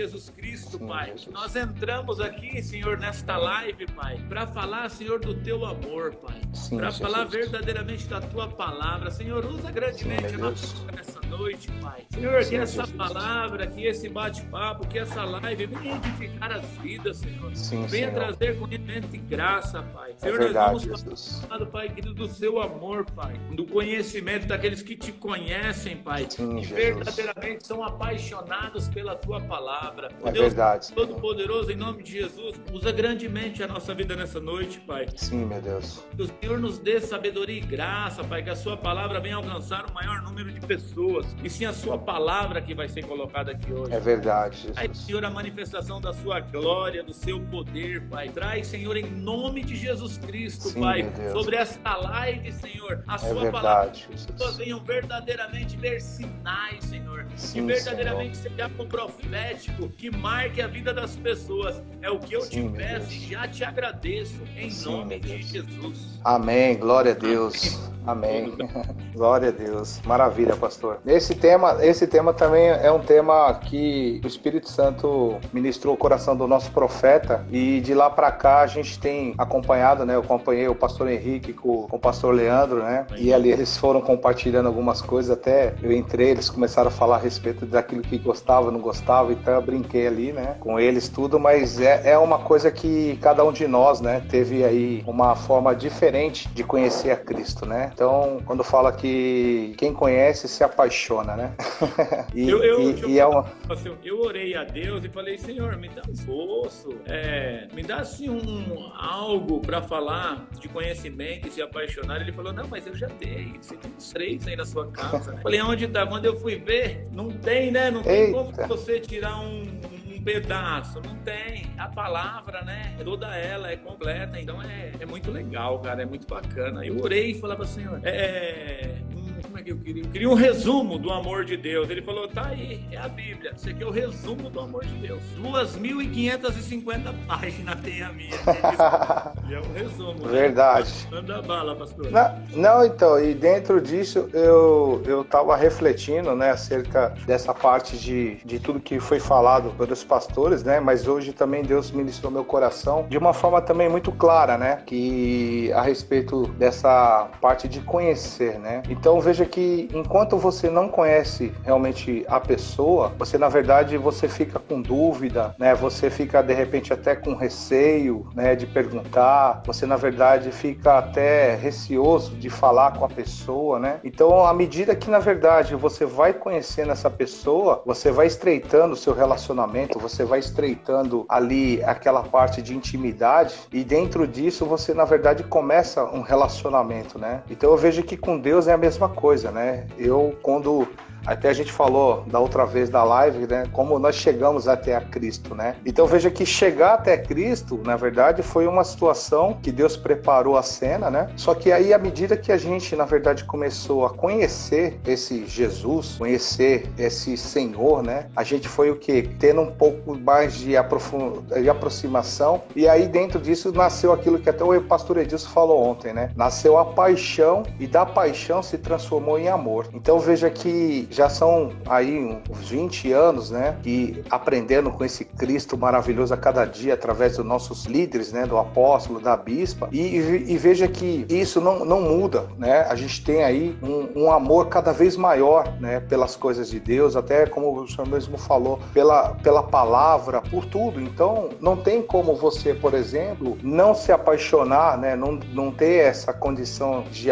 Jesus Cristo, Pai. Jesus. Nós entramos aqui, Senhor, nesta live, Pai, para falar, Senhor, do teu amor, Pai. Para falar verdadeiramente da tua palavra. Senhor, usa grandemente Sim, a nossa boca nessa noite, Pai. Senhor, Sim, que essa Jesus. palavra, que esse bate-papo, que essa live venha edificar as vidas, Senhor. Sim, venha Senhor. trazer conhecimento e graça, Pai. É Senhor, é verdade, nós vamos falar, Pai querido, do seu amor, Pai. Do conhecimento daqueles que te conhecem, Pai. Sim, que Jesus. verdadeiramente são apaixonados pela tua palavra. É Deus verdade. Todo-Poderoso, em nome de Jesus, usa grandemente a nossa vida nessa noite, Pai. Sim, meu Deus. Que o Senhor nos dê sabedoria e graça, Pai, que a sua palavra venha alcançar o maior número de pessoas. E sim a sua palavra que vai ser colocada aqui hoje. É verdade, Jesus. Aí, Senhor, a manifestação da sua glória, do seu poder, Pai. Traz, Senhor, em nome de Jesus Cristo, sim, Pai, sobre esta live, Senhor, a é sua verdade, palavra. Jesus. Que pessoas venham verdadeiramente ver sinais, Senhor. Sim, que verdadeiramente Senhor. seja um que marque a vida das pessoas. É o que eu sim, te peço e já te agradeço. Em sim, nome de Jesus. Amém. Glória a Deus. Amém. Glória a Deus. Maravilha, pastor. Esse tema, esse tema também é um tema que o Espírito Santo ministrou o coração do nosso profeta e de lá para cá a gente tem acompanhado, né? Eu acompanhei o pastor Henrique com, com o pastor Leandro, né? E ali eles foram compartilhando algumas coisas, até eu entrei, eles começaram a falar a respeito daquilo que gostava, não gostava, então eu brinquei ali, né? Com eles tudo, mas é, é uma coisa que cada um de nós, né? Teve aí uma forma diferente de conhecer a Cristo, né? Então, quando fala que quem conhece se apaixona, né? e, eu, eu, e, eu, e é uma... assim, eu orei a Deus e falei, Senhor, me dá um esforço, é, me dá assim um algo para falar de conhecimento e se apaixonar. Ele falou, não, mas eu já dei, você tem uns três aí na sua casa. Né? Falei, onde tá? Quando eu fui ver, não tem, né? Não tem Eita. como você tirar um um pedaço, não tem. A palavra, né? Toda ela é completa, então é, é muito legal, cara, é muito bacana. Eu orei e falava, Senhor, é, como é que eu queria? Eu queria um resumo do amor de Deus. Ele falou: tá aí, é a Bíblia. Isso aqui é o resumo do amor de Deus. 2.550 páginas tem a minha. é um resumo. Né? Verdade. Né? Manda bala, pastor. Não, não, então, e dentro disso eu, eu tava refletindo, né, acerca dessa parte de, de tudo que foi falado pelos pastores, né, mas hoje também Deus ministrou meu coração de uma forma também muito clara, né, que a respeito dessa parte de conhecer, né. Então veja que enquanto você não conhece realmente a pessoa, você na verdade você fica com dúvida, né? Você fica de repente até com receio, né, de perguntar. Você na verdade fica até receoso de falar com a pessoa, né? Então, à medida que na verdade você vai conhecendo essa pessoa, você vai estreitando o seu relacionamento, você vai estreitando ali aquela parte de intimidade e dentro disso você na verdade começa um relacionamento, né? Então eu vejo que com Deus é a mesma coisa coisa, né? Eu, quando até a gente falou da outra vez da live, né? Como nós chegamos até a Cristo, né? Então veja que chegar até Cristo, na verdade, foi uma situação que Deus preparou a cena, né? Só que aí, à medida que a gente, na verdade, começou a conhecer esse Jesus, conhecer esse Senhor, né? A gente foi o que? Tendo um pouco mais de, aprofund... de aproximação. E aí, dentro disso, nasceu aquilo que até o pastor Edilson falou ontem, né? Nasceu a paixão e da paixão se transformou em amor. Então veja que já são aí uns 20 anos, né, que aprendendo com esse Cristo maravilhoso a cada dia através dos nossos líderes, né, do apóstolo, da bispa, e, e veja que isso não, não muda, né, a gente tem aí um, um, amor cada vez maior, né, pelas coisas de Deus, até como o senhor mesmo falou, pela, pela palavra, por tudo, então não tem como você, por exemplo, não se apaixonar, né, não, não ter essa condição de,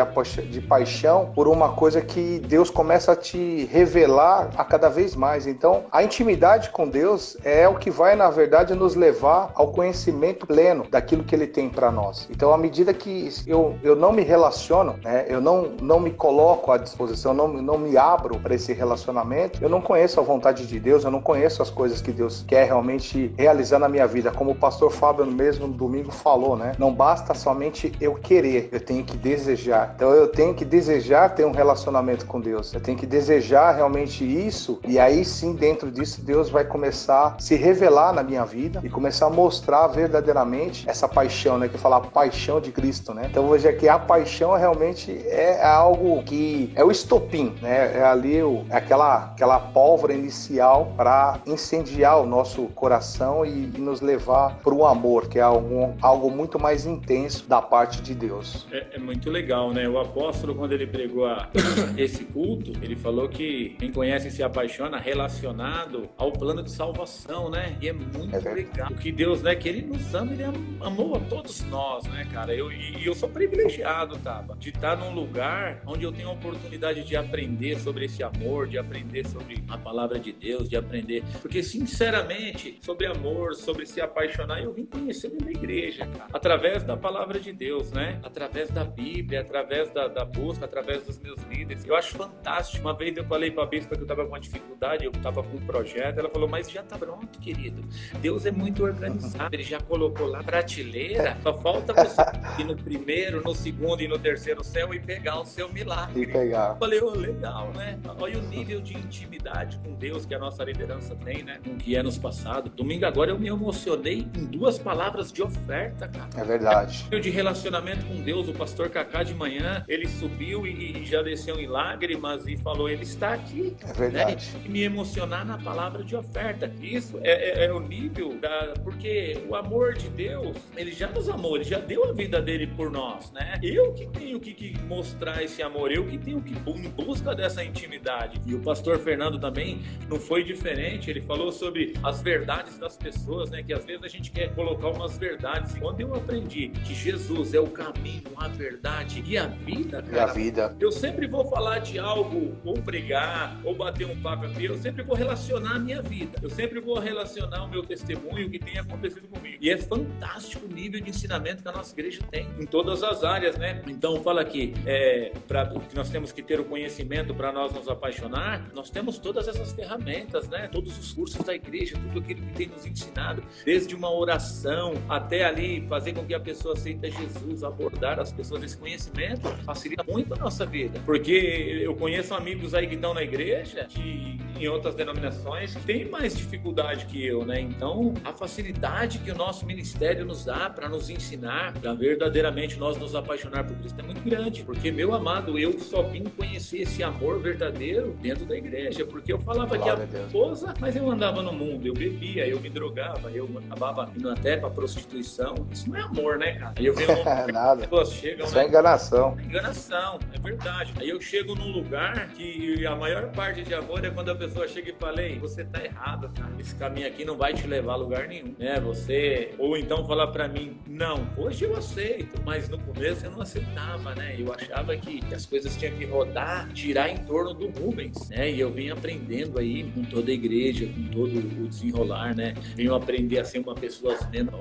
de paixão por uma coisa que Deus começa a te revelar a cada vez mais. Então, a intimidade com Deus é o que vai, na verdade, nos levar ao conhecimento pleno daquilo que Ele tem para nós. Então, à medida que eu, eu não me relaciono, né, eu não, não me coloco à disposição, não, não me abro para esse relacionamento, eu não conheço a vontade de Deus, eu não conheço as coisas que Deus quer realmente realizar na minha vida. Como o pastor Fábio mesmo no domingo falou, né? Não basta somente eu querer, eu tenho que desejar. Então, eu tenho que desejar ter um relacionamento com Deus, eu tenho que desejar realmente isso, e aí sim, dentro disso, Deus vai começar a se revelar na minha vida e começar a mostrar verdadeiramente essa paixão, né? Que fala a paixão de Cristo, né? Então veja que a paixão realmente é algo que é o estopim, né? É ali o, é aquela, aquela pólvora inicial para incendiar o nosso coração e, e nos levar para o amor, que é algo, algo muito mais intenso da parte de Deus. É, é muito legal, né? O apóstolo, quando ele pregou a, esse culto, ele falou que quem conhece se apaixona relacionado ao plano de salvação, né? E é muito é legal. O que Deus, né? Que Ele nos ama, Ele amou a todos nós, né, cara? Eu, e eu sou privilegiado, Taba, de estar num lugar onde eu tenho a oportunidade de aprender sobre esse amor, de aprender sobre a palavra de Deus, de aprender. Porque, sinceramente, sobre amor, sobre se apaixonar, eu vim conhecer na igreja, cara. Através da palavra de Deus, né? Através da Bíblia, através da, da busca, através dos meus líderes. Eu acho fantástico. Uma vez eu falei para a bispa que eu estava com uma dificuldade, eu estava com um projeto, ela falou, mas já está pronto, querido. Deus é muito organizado, ele já colocou lá prateleira, só falta você ir no primeiro, no segundo e no terceiro céu e pegar o seu milagre. E pegar. Eu falei, oh, legal, né? Olha o nível de intimidade com Deus que a nossa liderança tem, né? Com o que é nos passado. Domingo agora eu me emocionei em duas palavras de oferta, cara. É verdade. É de relacionamento com Deus, o pastor Cacá de manhã, ele subiu e, e já desceu em lágrimas e falou, ele está aqui. É verdade. Né? E me emocionar na palavra de oferta. Isso é, é, é o nível da... Porque o amor de Deus, ele já nos amou, ele já deu a vida dele por nós, né? Eu que tenho que, que mostrar esse amor, eu que tenho que em busca dessa intimidade. E o pastor Fernando também não foi diferente, ele falou sobre as verdades das pessoas, né? Que às vezes a gente quer colocar umas verdades. E quando eu aprendi que Jesus é o caminho, a verdade e a vida, cara, e a vida. eu sempre vou falar de algo, pregar, ou bater um papo aqui, eu sempre vou relacionar a minha vida. Eu sempre vou relacionar o meu testemunho, o que tem acontecido comigo. E é fantástico o nível de ensinamento que a nossa igreja tem em todas as áreas, né? Então fala aqui, é, para que nós temos que ter o conhecimento para nós nos apaixonar. Nós temos todas essas ferramentas, né? Todos os cursos da igreja, tudo aquilo que tem nos ensinado, desde uma oração até ali fazer com que a pessoa aceite Jesus, abordar as pessoas. Esse conhecimento facilita muito a nossa vida, porque eu conheço amigos aí que estão na igreja que em outras denominações têm mais dificuldade que eu, né? Então a facilidade que o nosso ministério nos dá para nos ensinar, para verdadeiramente nós nos apaixonar por Cristo é muito grande, porque meu amado, eu só vim conhecer esse amor verdadeiro dentro da igreja, porque eu falava Glória que a esposa, mas eu andava no mundo, eu bebia, eu me drogava, eu acabava indo até para prostituição. Isso não é amor, né, cara? Aí eu vejo Nada. pessoas chegam, Isso é né? é enganação. É enganação, é verdade. Aí eu chego num lugar que a maior parte de amor é quando a pessoa chega e fala, Ei, você tá errado, cara. Esse caminho aqui não vai te levar a lugar nenhum, né? Você ou então falar para mim, não, hoje eu aceito, mas no começo eu não aceitava, né? Eu achava que as coisas tinham que rodar, girar em torno do Rubens, né? E eu vim aprendendo aí com toda a igreja, com todo o desenrolar, né? Venho aprender a ser uma pessoa menos,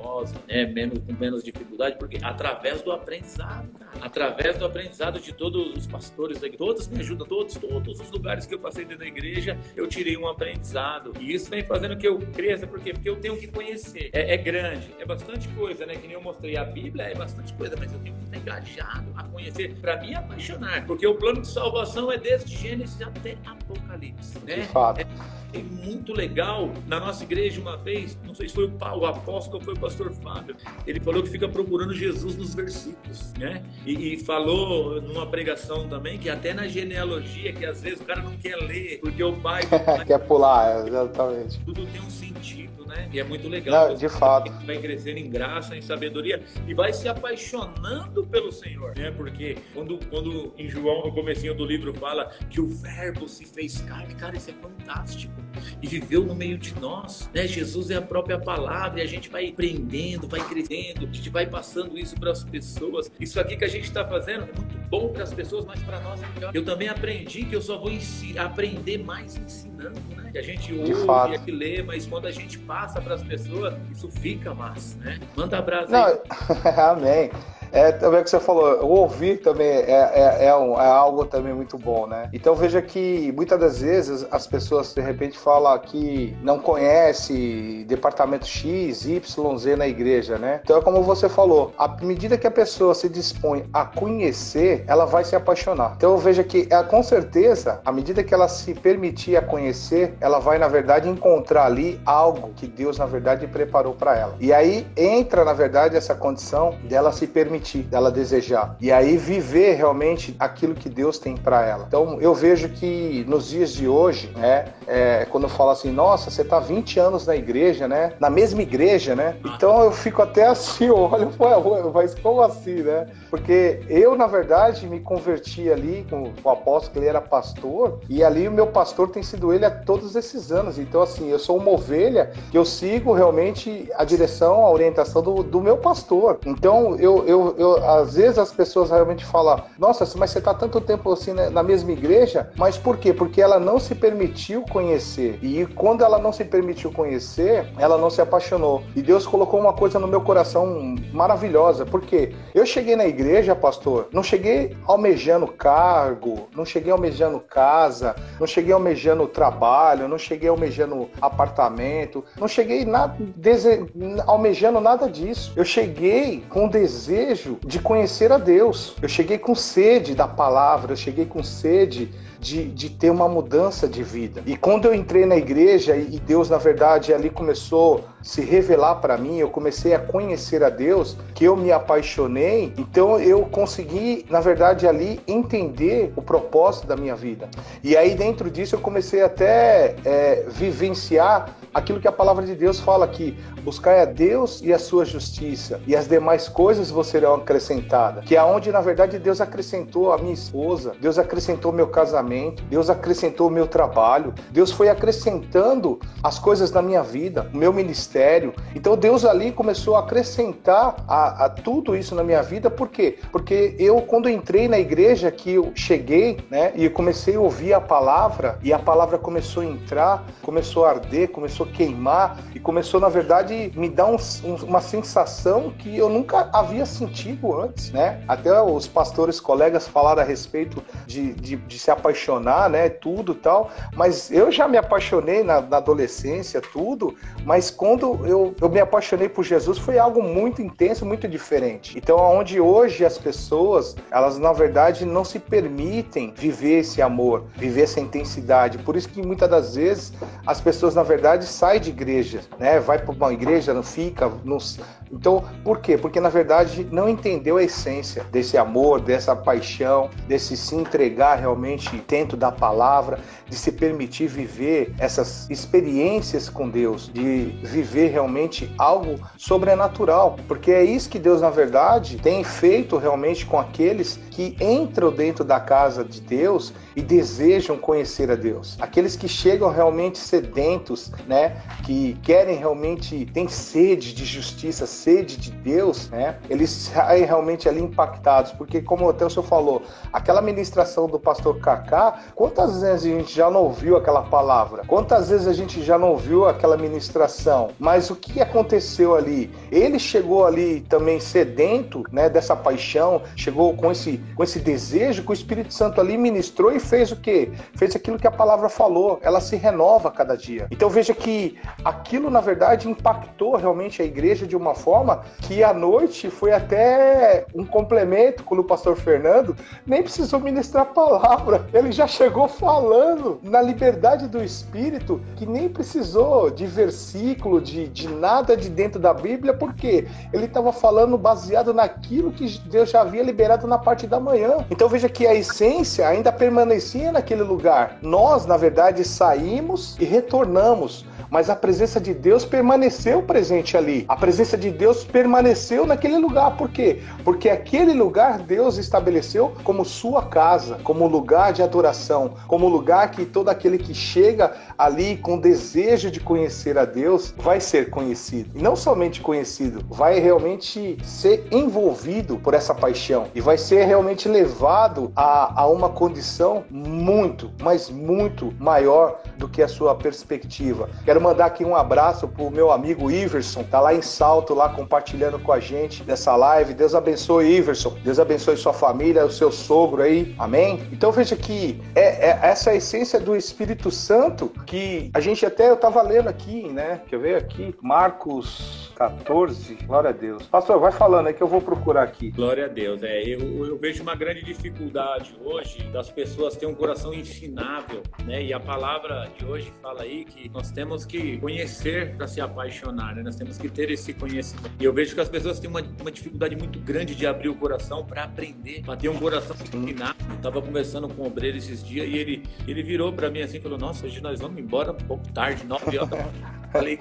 né? Menos, com menos dificuldade, porque através do aprendizado, cara, através do aprendizado de todos os pastores, todos me ajudam, todos, todos os lugares que eu passei dentro da igreja, eu tirei um aprendizado. E isso vem fazendo que eu cresça, por quê? Porque eu tenho que conhecer. É, é grande, é bastante coisa, né? Que nem eu mostrei a Bíblia, é bastante coisa, mas eu tenho que estar engajado a conhecer para me apaixonar, porque o plano de salvação é desde Gênesis até Apocalipse, né? De fato. É, é muito legal. Na nossa igreja, uma vez, não sei se foi o, Paulo, o apóstolo ou foi o pastor Fábio, ele falou que fica procurando Jesus nos versículos, né? E, e falou numa pregação também que até na genealogia, que às vezes o cara não quer ler, porque o pai. quer pular, exatamente. Tudo tem um sentido, né? E é muito legal. Não, de fato. Vai crescendo em graça, em sabedoria e vai se apaixonando pelo Senhor, né? Porque quando, quando em João, no comecinho do livro, fala que o verbo se fez carne, cara, isso é fantástico. E viveu no meio de nós, né? Jesus é a própria palavra e a gente vai aprendendo, vai crescendo, a gente vai passando isso para as pessoas. Isso aqui que a gente está fazendo é muito bom para as pessoas, mas para nós é melhor. Eu também aprendi que eu só vou aprender mais ensinando, né? Que a gente ouve e lê, mas quando a gente passa para as pessoas, isso fica massa, né? Manda abraço amém. É também o que você falou, o ouvir também é, é, é, um, é, algo também muito bom, né? Então veja que muitas das vezes as pessoas de repente falam que não conhece departamento X, Y, Z na igreja, né? Então é como você falou, à medida que a pessoa se dispõe a conhecer, ela vai se apaixonar. Então veja que é, com certeza, à medida que ela se permitir a conhecer, ela vai na verdade encontrar ali algo que Deus na verdade preparou para ela. E aí entra na verdade essa condição dela se permitir, dela desejar. E aí viver realmente aquilo que Deus tem para ela. Então eu vejo que nos dias de hoje, né, é, quando eu falo assim, nossa, você tá 20 anos na igreja, né? Na mesma igreja, né? Então eu fico até assim, olha, mas como assim, né? Porque eu, na verdade, me converti ali com o apóstolo, que ele era pastor, e ali o meu pastor tem sido ele há todos esses anos. Então, assim, eu sou uma ovelha que eu sigo realmente a direção, a orientação do, do meu pastor. Então, eu, eu, eu, às vezes as pessoas realmente falam, nossa, mas você está tanto tempo assim né, na mesma igreja, mas por quê? Porque ela não se permitiu conhecer. E quando ela não se permitiu conhecer, ela não se apaixonou. E Deus colocou uma coisa no meu coração maravilhosa, porque eu cheguei na igreja, pastor, não cheguei almejando cargo, não cheguei almejando casa, não cheguei almejando trabalho, não cheguei almejando apartamento, não cheguei nada, dese... almejando nada disso. Eu cheguei com desejo de conhecer a Deus. Eu cheguei com sede da palavra, eu cheguei com sede de, de ter uma mudança de vida. E quando eu entrei na igreja e Deus, na verdade, ali começou se revelar para mim, eu comecei a conhecer a Deus, que eu me apaixonei, então eu consegui, na verdade, ali entender o propósito da minha vida. E aí, dentro disso, eu comecei até é, vivenciar aquilo que a palavra de Deus fala aqui: buscai a Deus e a sua justiça, e as demais coisas vos serão acrescentadas. Que é onde, na verdade, Deus acrescentou a minha esposa, Deus acrescentou meu casamento, Deus acrescentou meu trabalho, Deus foi acrescentando as coisas na minha vida, o meu ministério. Então Deus ali começou a acrescentar a, a tudo isso na minha vida, por quê? Porque eu, quando entrei na igreja, que eu cheguei, né, e comecei a ouvir a palavra, e a palavra começou a entrar, começou a arder, começou a queimar, e começou, na verdade, me dar um, um, uma sensação que eu nunca havia sentido antes, né? Até os pastores, colegas falaram a respeito de, de, de se apaixonar, né? Tudo tal, mas eu já me apaixonei na, na adolescência, tudo, mas quando eu, eu me apaixonei por Jesus foi algo muito intenso, muito diferente. Então, onde hoje as pessoas, elas na verdade não se permitem viver esse amor, viver essa intensidade. Por isso que muitas das vezes as pessoas na verdade saem de igreja, né? Vai para uma igreja, não fica, não... então por quê? Porque na verdade não entendeu a essência desse amor, dessa paixão, desse se entregar realmente dentro da palavra, de se permitir viver essas experiências com Deus, de viver realmente algo sobrenatural, porque é isso que Deus na verdade tem feito realmente com aqueles que entram dentro da casa de Deus e desejam conhecer a Deus. Aqueles que chegam realmente sedentos, né, que querem realmente têm sede de justiça, sede de Deus, né? Eles saem realmente ali impactados, porque como até o senhor falou, aquela ministração do pastor Kaká, quantas vezes a gente já não ouviu aquela palavra? Quantas vezes a gente já não ouviu aquela ministração? Mas o que aconteceu ali? Ele chegou ali também sedento, né, dessa paixão, chegou com esse com esse desejo que o Espírito Santo ali ministrou e fez o quê? Fez aquilo que a palavra falou, ela se renova cada dia. Então veja que aquilo, na verdade, impactou realmente a igreja de uma forma que à noite foi até um complemento quando o pastor Fernando nem precisou ministrar a palavra, ele já chegou falando na liberdade do Espírito que nem precisou de versículo, de, de nada de dentro da Bíblia, porque ele estava falando baseado naquilo que Deus já havia liberado na parte da manhã. Então veja que a essência ainda permanecia naquele lugar. Nós, na verdade, saímos e retornamos mas a presença de Deus permaneceu presente ali. A presença de Deus permaneceu naquele lugar. Por quê? Porque aquele lugar Deus estabeleceu como sua casa, como lugar de adoração, como lugar que todo aquele que chega ali com desejo de conhecer a Deus vai ser conhecido. E não somente conhecido, vai realmente ser envolvido por essa paixão e vai ser realmente levado a, a uma condição muito, mas muito maior do que a sua perspectiva Quero mandar aqui um abraço pro meu amigo Iverson, tá lá em Salto, lá compartilhando com a gente dessa live. Deus abençoe, Iverson. Deus abençoe sua família, o seu sogro aí. Amém? Então veja que é, é essa essência do Espírito Santo que a gente até eu tava lendo aqui, né? Que eu vejo aqui, Marcos 14, glória a Deus. Pastor, vai falando aí que eu vou procurar aqui. Glória a Deus. É, eu, eu vejo uma grande dificuldade hoje das pessoas terem um coração ensinável, né? E a palavra de hoje fala aí que nós temos que conhecer para se apaixonar, né? Nós temos que ter esse conhecimento. E eu vejo que as pessoas têm uma, uma dificuldade muito grande de abrir o coração para aprender, para ter um coração ensinável. Eu tava conversando com o obreiro esses dias e ele, ele virou para mim assim e falou: Nossa, hoje nós vamos embora um pouco tarde, nove horas. Falei,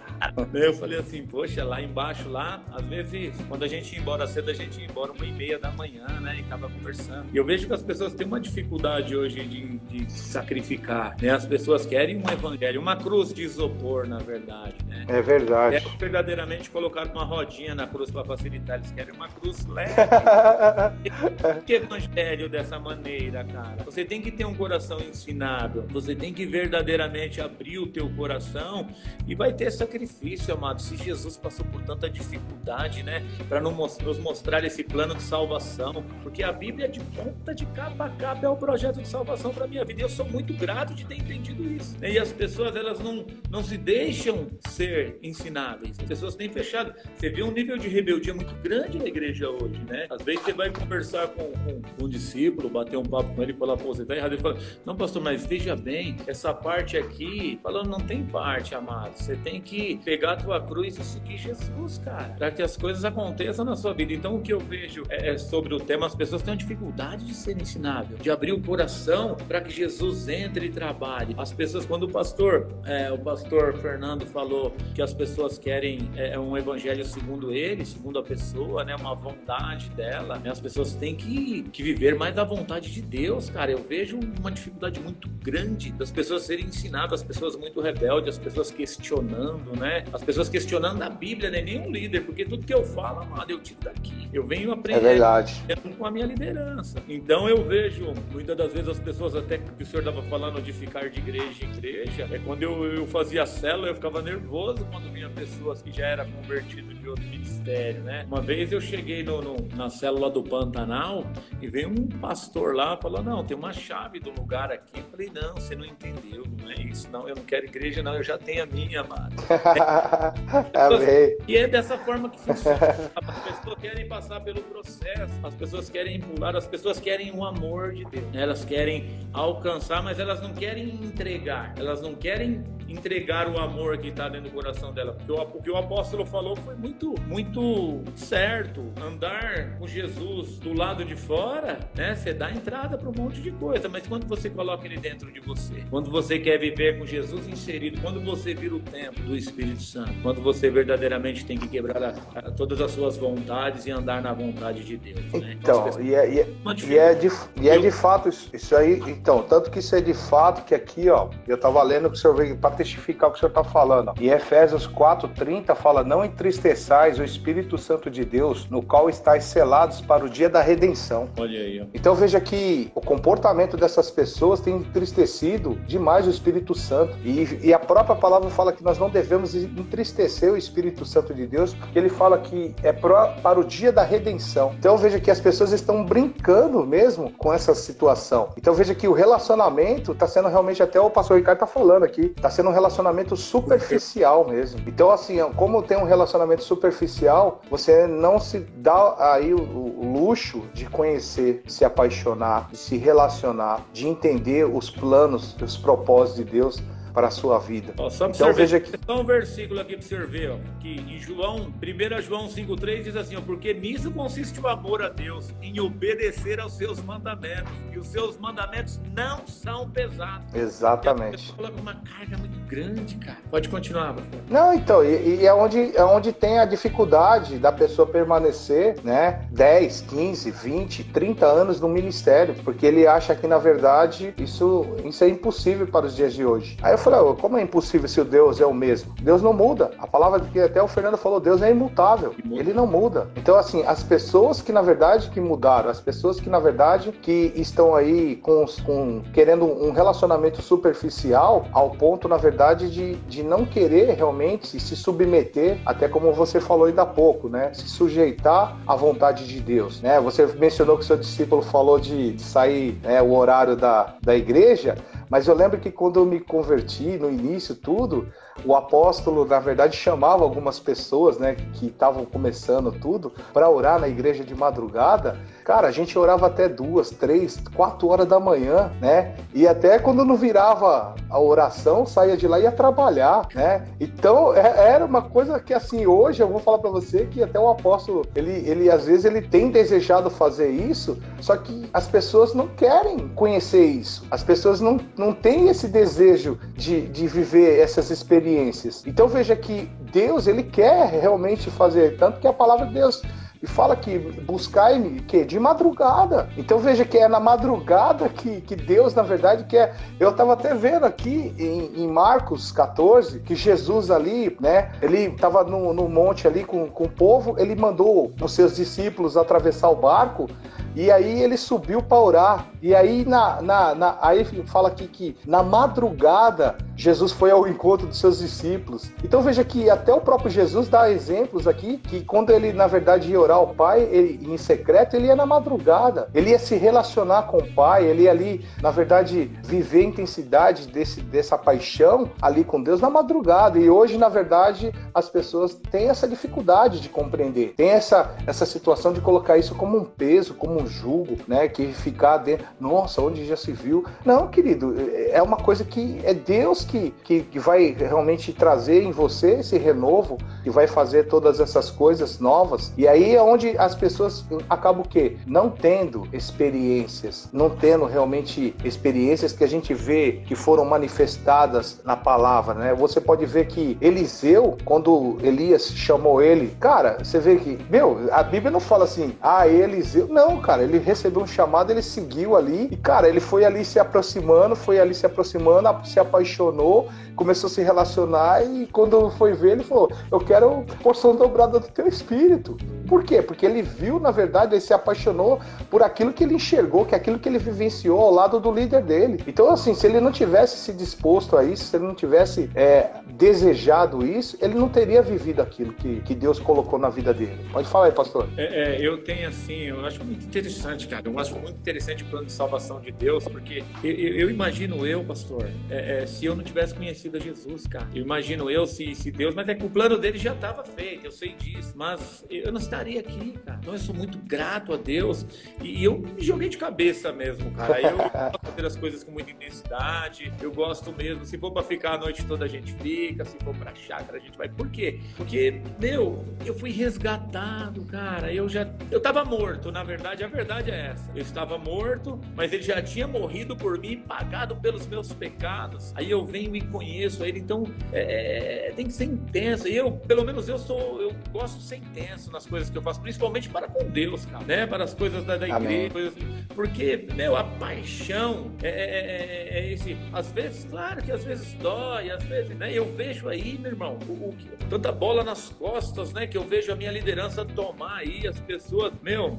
eu falei assim, poxa, lá embaixo, lá, às vezes, quando a gente ia embora cedo, a gente ia embora uma e meia da manhã, né? E tava conversando. E eu vejo que as pessoas têm uma dificuldade hoje de, de sacrificar, né? As pessoas querem um evangelho, uma cruz de isopor, na verdade, né? É verdade. Querem verdadeiramente colocar uma rodinha na cruz para facilitar. Eles querem uma cruz leve. que evangelho dessa maneira, cara? Você tem que ter um coração ensinável. Você tem que verdadeiramente abrir o teu coração e vai ter sacrifício, amado. Se Jesus passou por tanta dificuldade, né, para nos mostrar esse plano de salvação, porque a Bíblia de ponta de capa a capa é o projeto de salvação para minha vida. E eu sou muito grato de ter entendido isso. E as pessoas elas não, não se deixam ser ensináveis. As pessoas têm fechado. Você vê um nível de rebeldia muito grande na igreja hoje, né? Às vezes você vai conversar com, com, com um discípulo, bater um papo com ele e falar, pô, você tá errado. Ele fala, não, pastor, mas veja bem, essa parte aqui, falando, não tem parte, amado. Você tem que pegar a tua cruz e seguir Jesus, cara, para que as coisas aconteçam na sua vida. Então, o que eu vejo é, é sobre o tema, as pessoas têm dificuldade de ser ensinável, de abrir o coração para que Jesus entre e trabalhe. As pessoas, quando o pastor, é, o pastor Fernando falou que as pessoas querem é, é, um evangelho segundo ele, segundo a pessoa, né, uma vontade dela, né, as pessoas têm que, que viver mais da vontade de Deus, cara. Eu vejo uma dificuldade muito grande das pessoas serem ensinadas, as pessoas muito rebeldes, as pessoas questionando questionando, né? As pessoas questionando a Bíblia, né? Nem um líder, porque tudo que eu falo, amado, eu tiro daqui. Eu venho aprender é com a minha liderança. Então eu vejo, muitas das vezes as pessoas, até que o senhor estava falando de ficar de igreja em igreja, é quando eu, eu fazia célula, eu ficava nervoso quando vinha pessoas que já eram convertidas de outro ministério, né? Uma vez eu cheguei no, no, na célula do Pantanal e veio um pastor lá falou: Não, tem uma chave do lugar aqui. Eu falei: Não, você não entendeu, não é isso, não. Eu não quero igreja, não. Eu já tenho a minha, Amém. E é dessa forma que funciona. As pessoas querem passar pelo processo, as pessoas querem pular, as pessoas querem o amor de Deus. Elas querem alcançar, mas elas não querem entregar. Elas não querem entregar o amor que está dentro do coração dela. Porque o, o que o apóstolo falou foi muito, muito certo. Andar com Jesus do lado de fora, né? Você dá entrada para um monte de coisa, mas quando você coloca ele dentro de você, quando você quer viver com Jesus inserido, quando você vira o tempo do Espírito Santo, quando você verdadeiramente tem que quebrar a, a, todas as suas vontades e andar na vontade de Deus. Né? Então, então e, é, e, é, e, é de, e é de fato isso, isso aí, então, tanto que isso é de fato que aqui, ó, eu tava lendo que o senhor veio para testificar o que o senhor está falando. E Efésios 4:30 fala: "Não entristeçais o Espírito Santo de Deus, no qual estáis selados para o dia da redenção". Olha aí. Ó. Então veja que o comportamento dessas pessoas tem entristecido demais o Espírito Santo. E, e a própria palavra fala que nós não devemos entristecer o Espírito Santo de Deus, porque ele fala que é para o dia da redenção. Então veja que as pessoas estão brincando mesmo com essa situação. Então veja que o relacionamento está sendo realmente até o pastor Ricardo está falando aqui, está sendo um relacionamento superficial mesmo. Então, assim, como tem um relacionamento superficial, você não se dá aí o, o luxo de conhecer, se apaixonar, de se relacionar, de entender os planos, os propósitos de Deus para a sua vida. Ó, só então veja que só um versículo aqui para você ver, ó, que em João, 1 João 5:3 diz assim, ó, porque nisso consiste o amor a Deus, em obedecer aos seus mandamentos, e os seus mandamentos não são pesados. Exatamente. Coloca uma carga muito grande, cara. Pode continuar, pastor. Não, então, e, e, é onde é onde tem a dificuldade da pessoa permanecer, né, 10, 15, 20, 30 anos no ministério, porque ele acha que na verdade isso isso é impossível para os dias de hoje. Aí eu falei, como é impossível se o Deus é o mesmo? Deus não muda. A palavra que até o Fernando falou, Deus é imutável. Ele não muda. Então, assim, as pessoas que na verdade que mudaram, as pessoas que na verdade que estão aí com, com querendo um relacionamento superficial, ao ponto, na verdade, de, de não querer realmente se submeter, até como você falou ainda há pouco, né? Se sujeitar à vontade de Deus, né? Você mencionou que seu discípulo falou de, de sair né, o horário da, da igreja, mas eu lembro que quando eu me converti, no início, tudo, o apóstolo, na verdade, chamava algumas pessoas, né, que estavam começando tudo, para orar na igreja de madrugada. Cara, a gente orava até duas, três, quatro horas da manhã, né? E até quando não virava a oração, saía de lá e ia trabalhar, né? Então, é, era uma coisa que, assim, hoje eu vou falar para você que até o apóstolo, ele, ele às vezes, ele tem desejado fazer isso, só que as pessoas não querem conhecer isso. As pessoas não, não têm esse desejo de, de viver essas experiências experiências. Então veja que Deus ele quer realmente fazer tanto que a palavra de Deus e fala que buscai-me que de madrugada. Então veja que é na madrugada que, que Deus, na verdade, quer. Eu estava até vendo aqui em, em, Marcos 14 que Jesus ali, né? Ele estava no, no monte ali com, com o povo, ele mandou os seus discípulos atravessar o barco e aí ele subiu para orar. E aí na, na, na, aí fala aqui que na madrugada Jesus foi ao encontro dos seus discípulos. Então veja que até o próprio Jesus dá exemplos aqui que quando ele na verdade ia orar ao Pai, ele, em secreto, ele ia na madrugada. Ele ia se relacionar com o Pai, ele ia ali, na verdade, viver a intensidade desse, dessa paixão ali com Deus na madrugada. E hoje, na verdade, as pessoas têm essa dificuldade de compreender. Tem essa, essa situação de colocar isso como um peso, como um jugo, né? Que ficar dentro. Nossa, onde já se viu? Não, querido, é uma coisa que é Deus que, que, que vai realmente trazer em você esse renovo, que vai fazer todas essas coisas novas. E aí é onde as pessoas acabam o quê? Não tendo experiências, não tendo realmente experiências que a gente vê que foram manifestadas na palavra, né? Você pode ver que Eliseu, quando Elias chamou ele, cara, você vê que, meu, a Bíblia não fala assim, ah, Eliseu. Não, cara, ele recebeu um chamado, ele seguiu ali e, cara, ele foi ali se aproximando, foi ali se aproximando, se apaixonou, começou a se relacionar e quando foi ver, ele falou: Eu quero porção dobrada do teu espírito. Por quê? Porque ele viu, na verdade, ele se apaixonou por aquilo que ele enxergou, que é aquilo que ele vivenciou ao lado do líder dele. Então, assim, se ele não tivesse se disposto a isso, se ele não tivesse é, desejado isso, ele não teria vivido aquilo que, que Deus colocou na vida dele. Pode falar aí, pastor. É, é, eu tenho, assim, eu acho muito interessante, cara. Eu acho muito interessante o plano de salvação de Deus, porque eu, eu imagino eu, pastor, é, é, se eu não tivesse conhecido a Jesus, cara. Eu imagino eu se, se Deus, mas é que o plano dele já estava feito, eu sei disso, mas eu não estaria aqui, cara. Então eu sou muito grato a Deus e eu me joguei de cabeça mesmo, cara. Eu gosto de fazer as coisas com muita intensidade, eu gosto mesmo. Se for para ficar a noite toda, a gente fica, se for pra chácara, a gente vai. Por quê? Porque, meu, eu fui resgatado, cara. Eu já. Eu tava morto, na verdade, a verdade é essa. Eu estava morto, mas ele já tinha morrido por mim, pagado pelos meus pecados. Aí eu venho e conheço ele, então é, é tem que ser intenso. E eu, pelo menos, eu sou. Eu gosto de ser intenso nas coisas que eu faço, principalmente para com Deus, cara, né? Para as coisas da, da igreja. Porque, meu, a paixão é, é, é, é, esse. Às vezes, claro que às vezes dói, às vezes, né? Eu vejo aí, meu irmão, o, o, tanta bola nas costas, né? Que eu vejo a minha liderança tomar aí, as pessoas, meu,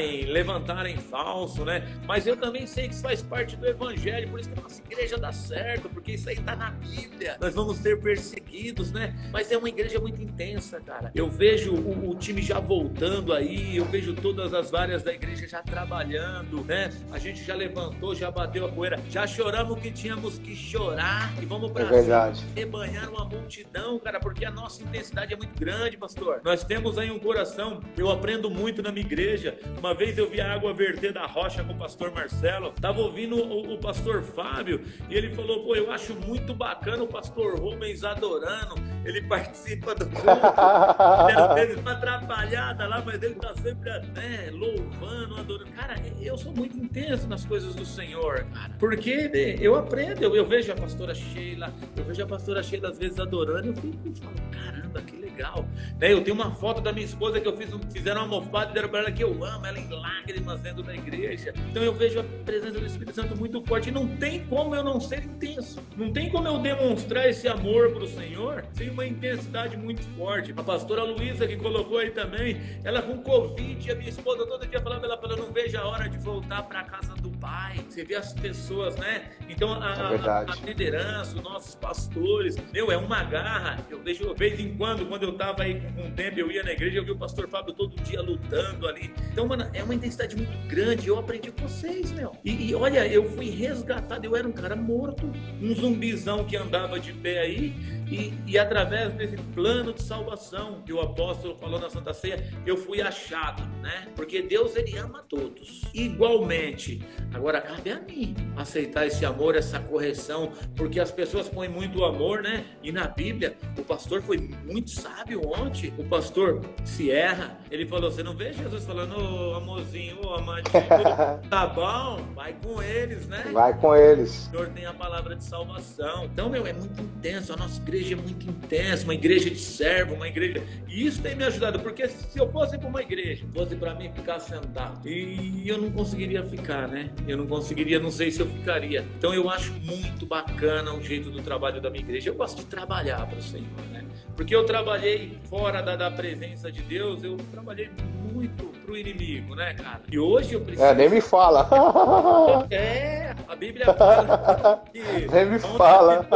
levantarem falso, né? Mas eu também sei que isso faz parte do evangelho, por isso que a nossa igreja dá certo, porque isso aí tá na Bíblia. Nós vamos ser perseguidos, né? Mas é uma igreja muito intensa, cara. Eu vejo o, o time já voltando aí, eu vejo todas as várias da igreja já trabalhando, né? A gente já levantou, já bateu a poeira, já choramos que tínhamos que chorar e vamos pra é cima, rebanhar uma multidão, cara, porque a nossa intensidade é muito grande, pastor. Nós temos aí um coração, eu aprendo muito na minha igreja. Uma vez eu vi a água verter da rocha com o pastor Marcelo, tava ouvindo o, o pastor Fábio e ele falou: pô, eu acho muito bacana o pastor Rubens adorando, ele participa do culto, às vezes uma atrapalhada lá, mas ele tá sempre né, louvando, adorando. Cara, eu sou muito intenso nas coisas do Senhor, cara, porque né, eu aprendo, eu, eu vejo a pastora Sheila, eu vejo a pastora Sheila às vezes adorando, eu fico falo, caramba, que legal. Né, eu tenho uma foto da minha esposa que eu fiz, fizeram uma almofada e deram pra ela que eu amo, ela em lágrimas dentro da igreja. Então eu vejo a presença do Espírito Santo muito forte e não tem como eu não ser intenso, não tem como eu demonstrar esse amor pro Senhor sem uma intensidade muito forte. A pastora Luísa que colocou aí também, ela com Covid, a minha esposa todo dia falava, ela falou, não vejo a hora de voltar para casa do pai, você vê as pessoas, né? Então a, é a, a liderança, os nossos pastores, meu, é uma garra. Eu vejo de vez em quando, quando eu tava aí com um tempo, eu ia na igreja, eu vi o pastor Fábio todo dia lutando ali. Então, mano, é uma intensidade muito grande. Eu aprendi com vocês, meu. E, e olha, eu fui resgatado, eu era um cara morto, um zumbizão que andava de pé aí e, e, através desse plano de salvação que o apóstolo falou na Santa Ceia, eu fui achado, né? Porque Deus ele ama todos igualmente. Agora cabe a mim aceitar esse amor, essa correção, porque as pessoas põem muito amor, né? E na Bíblia, o pastor foi muito sábio ontem. O pastor se erra, ele falou: Você não vê Jesus falando, ô oh, amorzinho, ô oh, amadinho, tá bom, vai com eles, né? Vai com eles. O Senhor tem a palavra de salvação. Então, meu, é muito intenso. A nossa igreja igreja muito intensa, uma igreja de servo, uma igreja. E isso tem me ajudado, porque se eu fosse para uma igreja, fosse para mim ficar sentado, e eu não conseguiria ficar, né? Eu não conseguiria, não sei se eu ficaria. Então eu acho muito bacana o jeito do trabalho da minha igreja. Eu gosto de trabalhar para o Senhor, né? Porque eu trabalhei fora da, da presença de Deus, eu trabalhei muito pro inimigo, né, cara? E hoje eu preciso. É, nem me fala. É, a Bíblia fala que. Nem me fala.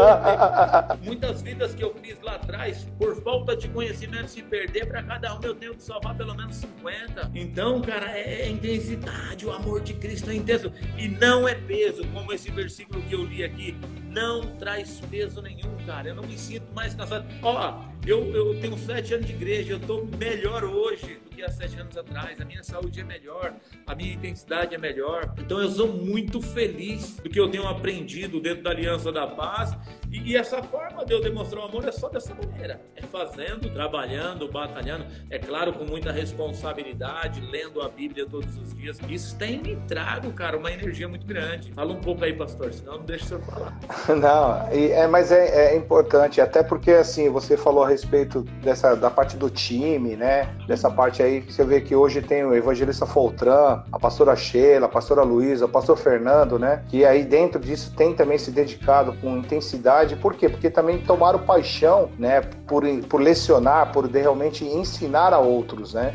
Muitas vidas que eu fiz lá atrás, por falta de conhecimento, se perder, para cada um eu tenho que salvar pelo menos 50. Então, cara, é, é intensidade, o amor de Cristo é intenso. E não é peso, como esse versículo que eu li aqui. Não traz peso nenhum, cara. Eu não me sinto mais cansado. Ó, eu, eu tenho sete anos de igreja, eu tô melhor hoje que há sete anos atrás. A minha saúde é melhor, a minha intensidade é melhor. Então eu sou muito feliz do que eu tenho aprendido dentro da Aliança da Paz. E, e essa forma de eu demonstrar o amor é só dessa maneira: é fazendo, trabalhando, batalhando. É claro, com muita responsabilidade, lendo a Bíblia todos os dias. Isso tem me trago, cara, uma energia muito grande. Fala um pouco aí, pastor, senão não deixa o senhor falar. Não, é, mas é, é importante, até porque assim, você falou a respeito dessa da parte do time, né? Dessa parte aí você vê que hoje tem o evangelista Foltran, a pastora Sheila, a pastora Luísa, o pastor Fernando, né? Que aí dentro disso tem também se dedicado com intensidade. Por quê? Porque também tomaram paixão, né? Por, por lecionar, por realmente ensinar a outros, né?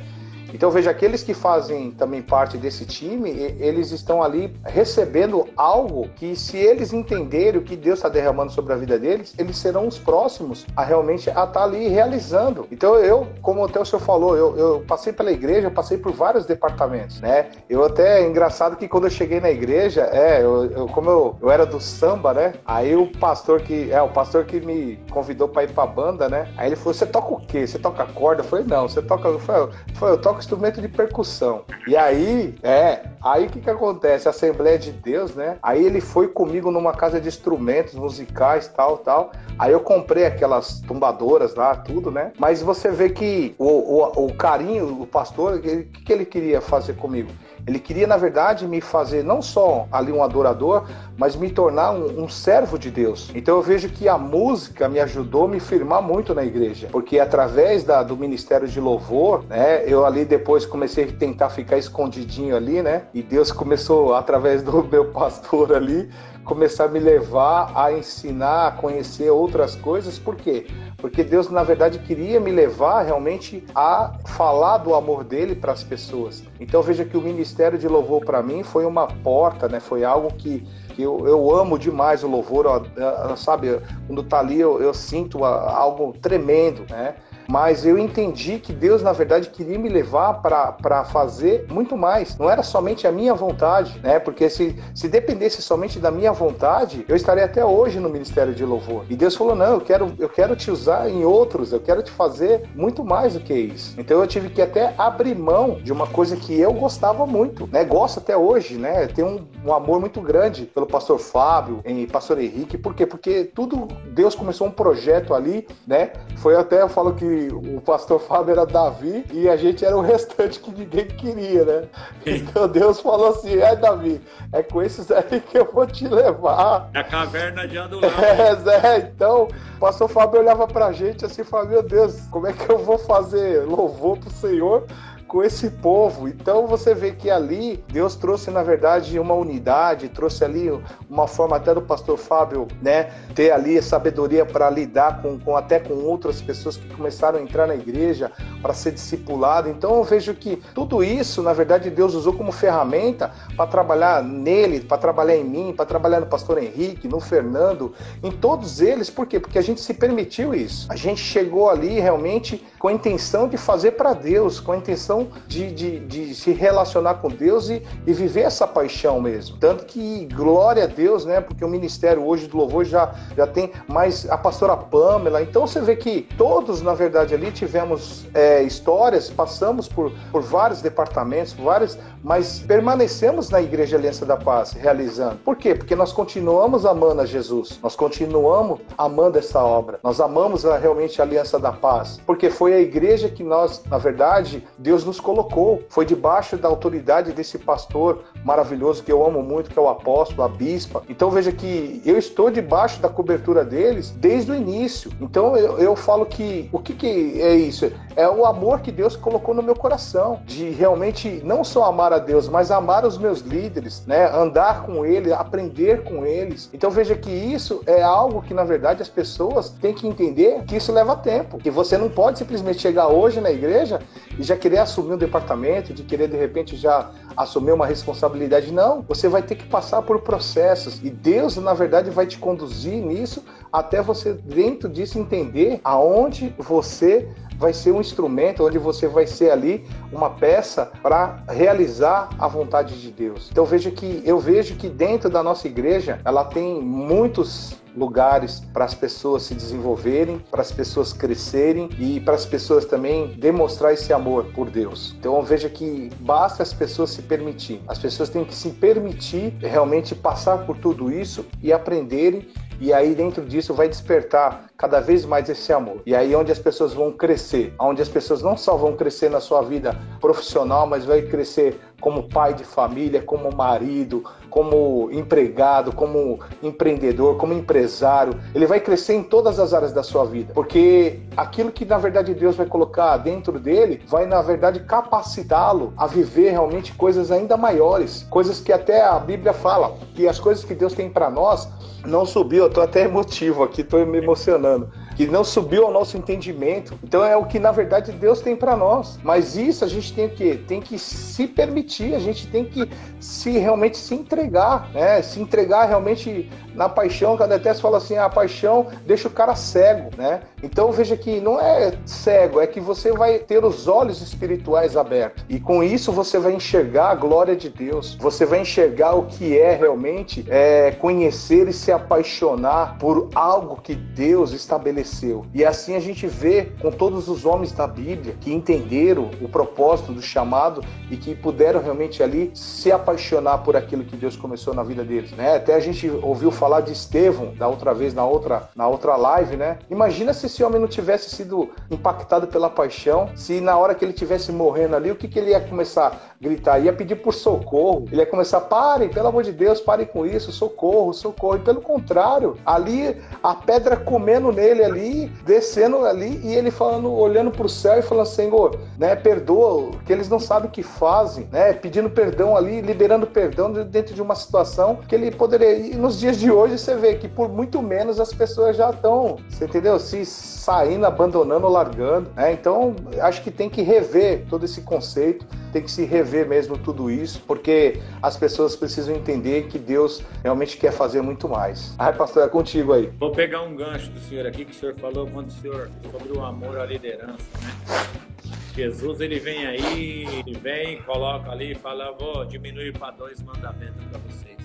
Então veja, aqueles que fazem também parte desse time, eles estão ali recebendo algo que se eles entenderem o que Deus está derramando sobre a vida deles, eles serão os próximos a realmente a estar tá ali realizando. Então eu, como até o senhor falou, eu, eu passei pela igreja, passei por vários departamentos, né? Eu até, é engraçado que quando eu cheguei na igreja, é, eu, eu como eu, eu era do samba, né? Aí o pastor que, é, o pastor que me convidou para ir para banda, né? Aí ele falou, você toca o quê? Você toca corda? Eu falei, não, você toca, eu falei, eu toco instrumento de percussão. E aí, é, aí o que que acontece? A Assembleia de Deus, né? Aí ele foi comigo numa casa de instrumentos musicais, tal, tal. Aí eu comprei aquelas tumbadoras lá, tudo, né? Mas você vê que o, o, o carinho, o pastor, o que, que ele queria fazer comigo? Ele queria, na verdade, me fazer não só ali um adorador, mas me tornar um, um, servo de Deus. Então eu vejo que a música me ajudou a me firmar muito na igreja, porque através da, do ministério de louvor, né, eu ali depois comecei a tentar ficar escondidinho ali, né, e Deus começou, através do meu pastor ali, começar a me levar a ensinar, a conhecer outras coisas. Por quê? Porque Deus, na verdade, queria me levar realmente a falar do amor dele para as pessoas. Então veja que o ministério de louvor para mim foi uma porta, né? Foi algo que, que eu, eu amo demais o louvor, ó, sabe? Quando tá ali eu, eu sinto algo tremendo, né? Mas eu entendi que Deus, na verdade, queria me levar para fazer muito mais. Não era somente a minha vontade, né? Porque se, se dependesse somente da minha vontade, eu estaria até hoje no ministério de louvor. E Deus falou: não, eu quero, eu quero te usar em outros, eu quero te fazer muito mais do que isso. Então eu tive que até abrir mão de uma coisa que eu gostava muito, né? Gosto até hoje, né? Tenho um, um amor muito grande pelo pastor Fábio e pastor Henrique. Por quê? Porque tudo, Deus começou um projeto ali, né? Foi até, eu falo que o pastor Fábio era Davi e a gente era o restante que ninguém queria, né? Então Deus falou assim: é Davi, é com esses aí que eu vou te levar. É a caverna de Adulão. É, Zé, então o pastor Fábio olhava pra gente assim e falava: Meu Deus, como é que eu vou fazer louvor pro Senhor? Com esse povo. Então você vê que ali Deus trouxe, na verdade, uma unidade, trouxe ali uma forma até do pastor Fábio, né, ter ali sabedoria para lidar com, com, até com outras pessoas que começaram a entrar na igreja para ser discipulado. Então eu vejo que tudo isso, na verdade, Deus usou como ferramenta para trabalhar nele, para trabalhar em mim, para trabalhar no pastor Henrique, no Fernando, em todos eles. Por quê? Porque a gente se permitiu isso. A gente chegou ali realmente com a intenção de fazer para Deus, com a intenção de, de, de se relacionar com Deus e, e, viver essa paixão mesmo. Tanto que glória a Deus, né? Porque o ministério hoje do louvor já, já tem mais a pastora Pamela. Então você vê que todos, na verdade, ali tivemos é, histórias, passamos por, por vários departamentos, várias, mas permanecemos na Igreja Aliança da Paz realizando. Por quê? Porque nós continuamos amando a Jesus, nós continuamos amando essa obra, nós amamos a, realmente a Aliança da Paz, porque foi a igreja que nós, na verdade, Deus nos colocou, foi debaixo da autoridade desse pastor maravilhoso que eu amo muito, que é o apóstolo, a bispa. Então veja que eu estou debaixo da cobertura deles desde o início. Então eu, eu falo que o que, que é isso? É o amor que Deus colocou no meu coração, de realmente não só amar a Deus, mas amar os meus líderes, né? Andar com eles, aprender com eles. Então veja que isso é algo que na verdade as pessoas têm que entender que isso leva tempo, que você não pode simplesmente chegar hoje na igreja e já querer assumir um departamento, de querer de repente já assumir uma responsabilidade. Não, você vai ter que passar por processos e Deus, na verdade, vai te conduzir nisso até você, dentro disso, entender aonde você vai ser um instrumento, onde você vai ser ali uma peça para realizar a vontade de Deus. Então veja que eu vejo que dentro da nossa igreja ela tem muitos lugares para as pessoas se desenvolverem, para as pessoas crescerem e para as pessoas também demonstrar esse amor por Deus. Então veja que basta as pessoas se permitir. As pessoas têm que se permitir realmente passar por tudo isso e aprenderem e aí dentro disso vai despertar cada vez mais esse amor. E aí onde as pessoas vão crescer, onde as pessoas não só vão crescer na sua vida profissional, mas vai crescer como pai de família, como marido, como empregado, como empreendedor, como empresário. Ele vai crescer em todas as áreas da sua vida, porque aquilo que na verdade Deus vai colocar dentro dele vai na verdade capacitá-lo a viver realmente coisas ainda maiores, coisas que até a Bíblia fala que as coisas que Deus tem para nós não subiu, eu tô até emotivo aqui, tô me emocionando que não subiu ao nosso entendimento. Então é o que na verdade Deus tem para nós. Mas isso a gente tem que tem que se permitir, a gente tem que se realmente se entregar, né? Se entregar realmente na paixão, que a Detesto fala assim, a paixão deixa o cara cego, né? Então veja que não é cego, é que você vai ter os olhos espirituais abertos. E com isso você vai enxergar a glória de Deus. Você vai enxergar o que é realmente é, conhecer e se apaixonar por algo que Deus estabeleceu. E assim a gente vê com todos os homens da Bíblia que entenderam o propósito do chamado e que puderam realmente ali se apaixonar por aquilo que Deus começou na vida deles, né? Até a gente ouviu falar de Estevão da outra vez na outra na outra live, né? Imagina se esse homem não tivesse sido impactado pela paixão, se na hora que ele tivesse morrendo ali, o que, que ele ia começar a gritar? Ia pedir por socorro, ele ia começar, parem, pelo amor de Deus, parem com isso, socorro, socorro. E pelo contrário, ali a pedra comendo nele ali, descendo ali, e ele falando, olhando para o céu e falando, Senhor, né, perdoa, que eles não sabem o que fazem, né? Pedindo perdão ali, liberando perdão dentro de uma situação que ele poderia. E nos dias de hoje você vê que por muito menos as pessoas já estão, você entendeu? Se saindo, abandonando, largando. Né? Então, acho que tem que rever todo esse conceito, tem que se rever mesmo tudo isso, porque as pessoas precisam entender que Deus realmente quer fazer muito mais. Ai, pastor, é contigo aí. Vou pegar um gancho do senhor aqui, que o senhor falou quando o senhor sobre o amor à liderança, né? Jesus ele vem aí, ele vem, coloca ali e fala: vou diminuir para dois mandamentos para vocês.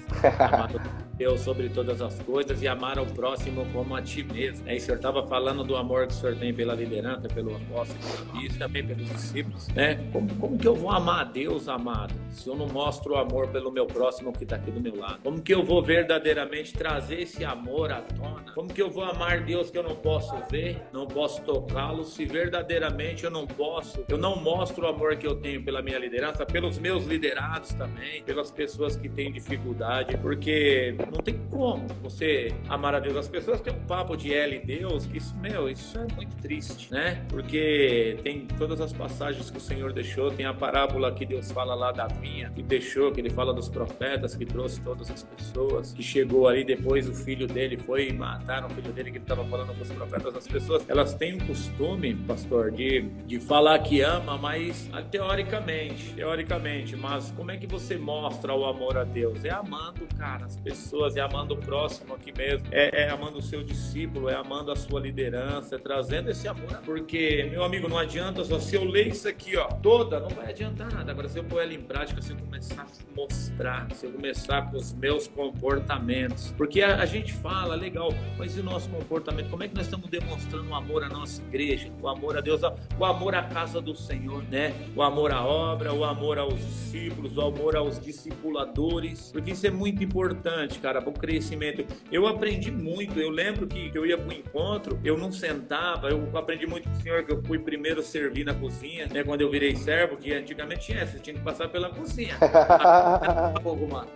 Deus sobre todas as coisas e amar ao próximo como a ti mesmo. E o senhor estava falando do amor que o senhor tem pela liderança, pelo apóstolo, e também pelos discípulos, né? Como, como que eu vou amar a Deus, amado, se eu não mostro o amor pelo meu próximo que está aqui do meu lado? Como que eu vou verdadeiramente trazer esse amor à tona? Como que eu vou amar Deus que eu não posso ver, não posso tocá-lo, se verdadeiramente eu não posso, eu não mostro o amor que eu tenho pela minha liderança, pelos meus liderados também, pelas pessoas que têm dificuldade porque não tem como você amar a Deus. As pessoas têm um papo de ela e Deus que isso, meu, isso é muito triste, né? Porque tem todas as passagens que o Senhor deixou, tem a parábola que Deus fala lá da vinha que deixou, que ele fala dos profetas, que trouxe todas as pessoas, que chegou ali depois o filho dele foi matar o filho dele que ele estava falando com os profetas. As pessoas, elas têm um costume, pastor, de, de falar que ama, mas ah, teoricamente, teoricamente, mas como é que você mostra o amor a Deus? É amando, cara, as pessoas, é amando o próximo aqui mesmo, é, é amando o seu discípulo, é amando a sua liderança, é trazendo esse amor. Porque, meu amigo, não adianta só se eu ler isso aqui, ó, toda, não vai adiantar nada. Agora, se eu pôr ela em prática, se eu começar a mostrar, se eu começar com os meus comportamentos, porque a, a gente fala, legal, mas e o nosso comportamento? Como é que nós estamos demonstrando o amor à nossa igreja, o amor a Deus, o amor à casa do Senhor, né? O amor à obra, o amor aos discípulos, o amor aos discipuladores, porque isso é muito importante, cara, para o crescimento. Eu aprendi muito, eu lembro que, eu ia para o encontro, eu não sentava, eu aprendi muito com o senhor que eu fui primeiro servir na cozinha, né? Quando eu virei servo, que antigamente tinha, você tinha que passar pela cozinha. fogo, mano.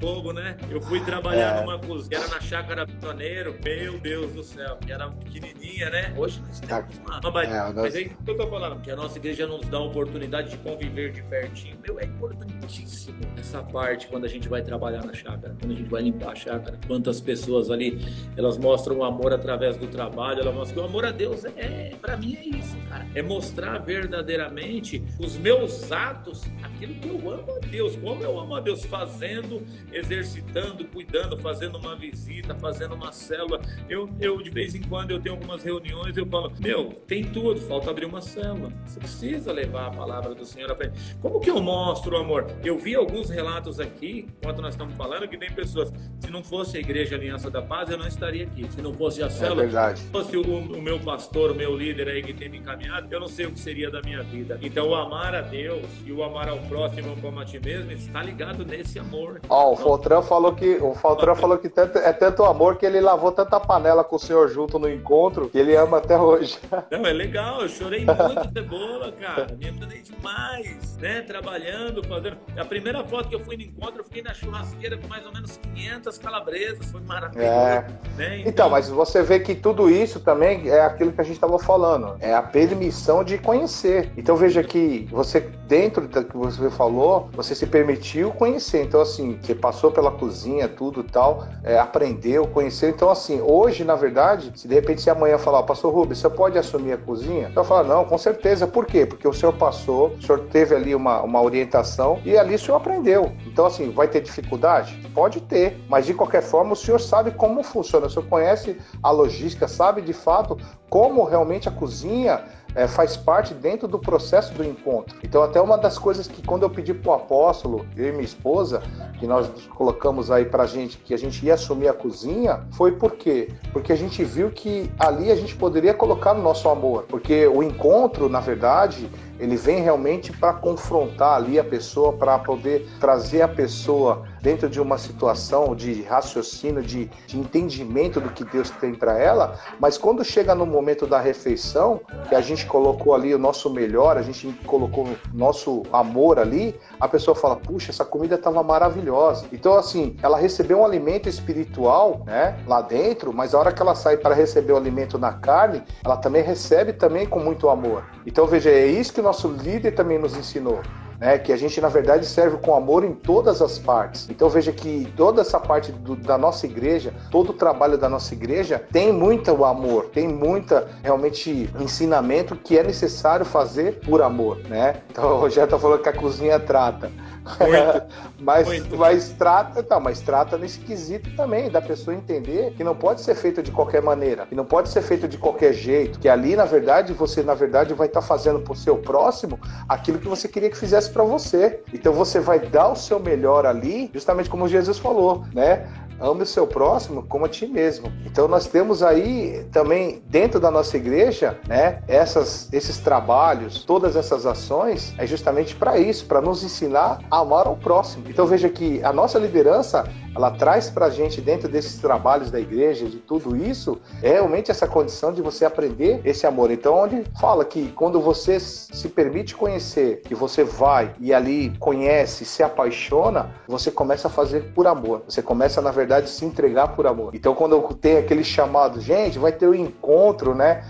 fogo, né? Eu fui trabalhar é. numa cozinha, era na chácara Pioneiro, meu Deus do céu, que era pequenininha, né? Hoje nós temos uma, uma é, Mas é isso que eu tô falando, que a nossa igreja nos dá a oportunidade de conviver de pertinho. Meu, é importantíssimo essa parte quando a gente vai trabalhar na chácara, quando a gente vai limpar a chácara. Quantas pessoas ali, elas mostram o amor através do trabalho, elas mostram que o amor a Deus é, é para mim é isso, cara. É mostrar verdadeiramente os meus atos, aquilo que eu amo a Deus, como eu amo a Deus, fazendo, exercitando, cuidando, fazendo uma visita, fazendo uma célula. Eu, eu de vez em quando eu tenho algumas reuniões, eu falo, meu, tem tudo, falta abrir uma célula. Você precisa levar a palavra do Senhor à frente. Como que eu mostro o amor? Eu vi alguns relatos aqui, enquanto nós estamos falando, que tem pessoas, se não fosse a Igreja Aliança da Paz, eu não estaria aqui. Se não fosse a é célula, é se fosse o, o meu pastor, o meu líder aí que tem me encaminhado, eu não sei o que seria da minha vida. Então, o amar a Deus e o amar ao próximo como a ti mesmo está ligado nesse amor. Ó, oh, o Fortran falou que o Fortran falou que tanto, é tanto amor que ele lavou tanta panela com o senhor junto no encontro que ele ama até hoje. Não, é legal, eu chorei muito cebola, cara. Me emocionei demais, né? Trabalhando, fazendo. A primeira foto que eu fui no encontro, eu fiquei na churrasqueira com mais ou menos 500 calabresas, foi maravilhoso. É. Né? Então... então, mas você vê que tudo isso também é aquilo que a gente estava falando, é a permissão de conhecer. Então veja que você, dentro do que você falou, você se permitiu conhecer. Então, assim, você passou pela cozinha, tudo tal, é, aprendeu, conheceu. Então, assim, hoje, na verdade, se de repente se amanhã falar, pastor Rubens, você pode assumir a cozinha? Eu falo, não, com certeza. Por quê? Porque o senhor passou, o senhor teve ali uma, uma orientação e ali o senhor aprendeu. Então, assim, vai ter dificuldade? Pode ter, mas de qualquer forma o senhor sabe como funciona, o senhor conhece a logística, sabe de fato como realmente a cozinha é, faz parte dentro do processo do encontro. Então, até uma das coisas que quando eu pedi para o apóstolo, eu e minha esposa, que nós colocamos aí para gente que a gente ia assumir a cozinha, foi por quê? Porque a gente viu que ali a gente poderia colocar o nosso amor, porque o encontro, na verdade, ele vem realmente para confrontar ali a pessoa, para poder trazer a pessoa dentro de uma situação de raciocínio, de, de entendimento do que Deus tem para ela, mas quando chega no momento da refeição, que a gente colocou ali o nosso melhor, a gente colocou o nosso amor ali, a pessoa fala: puxa, essa comida estava maravilhosa. Então, assim, ela recebeu um alimento espiritual, né, lá dentro, mas a hora que ela sai para receber o alimento na carne, ela também recebe também com muito amor. Então, veja, é isso que o nosso líder também nos ensinou né? Que a gente na verdade serve com amor em todas as partes. Então veja que toda essa parte do, da nossa igreja, todo o trabalho da nossa igreja tem muito amor, tem muita realmente ensinamento que é necessário fazer por amor, né? Então o Rogério tá falando que a cozinha trata. mas, Muito. mas trata, tá, mas trata nesse quesito também, da pessoa entender que não pode ser feito de qualquer maneira, que não pode ser feito de qualquer jeito, que ali, na verdade, você, na verdade, vai estar tá fazendo pro seu próximo aquilo que você queria que fizesse para você. Então você vai dar o seu melhor ali, justamente como Jesus falou, né? ame o seu próximo como a ti mesmo. Então nós temos aí também dentro da nossa igreja, né, essas, esses trabalhos, todas essas ações é justamente para isso, para nos ensinar a amar ao próximo. Então veja que a nossa liderança ela traz para a gente dentro desses trabalhos da igreja, de tudo isso, é realmente essa condição de você aprender esse amor. Então, onde fala que quando você se permite conhecer, que você vai e ali conhece, se apaixona, você começa a fazer por amor. Você começa, na verdade, se entregar por amor. Então, quando tem aquele chamado, gente, vai ter o um encontro, né?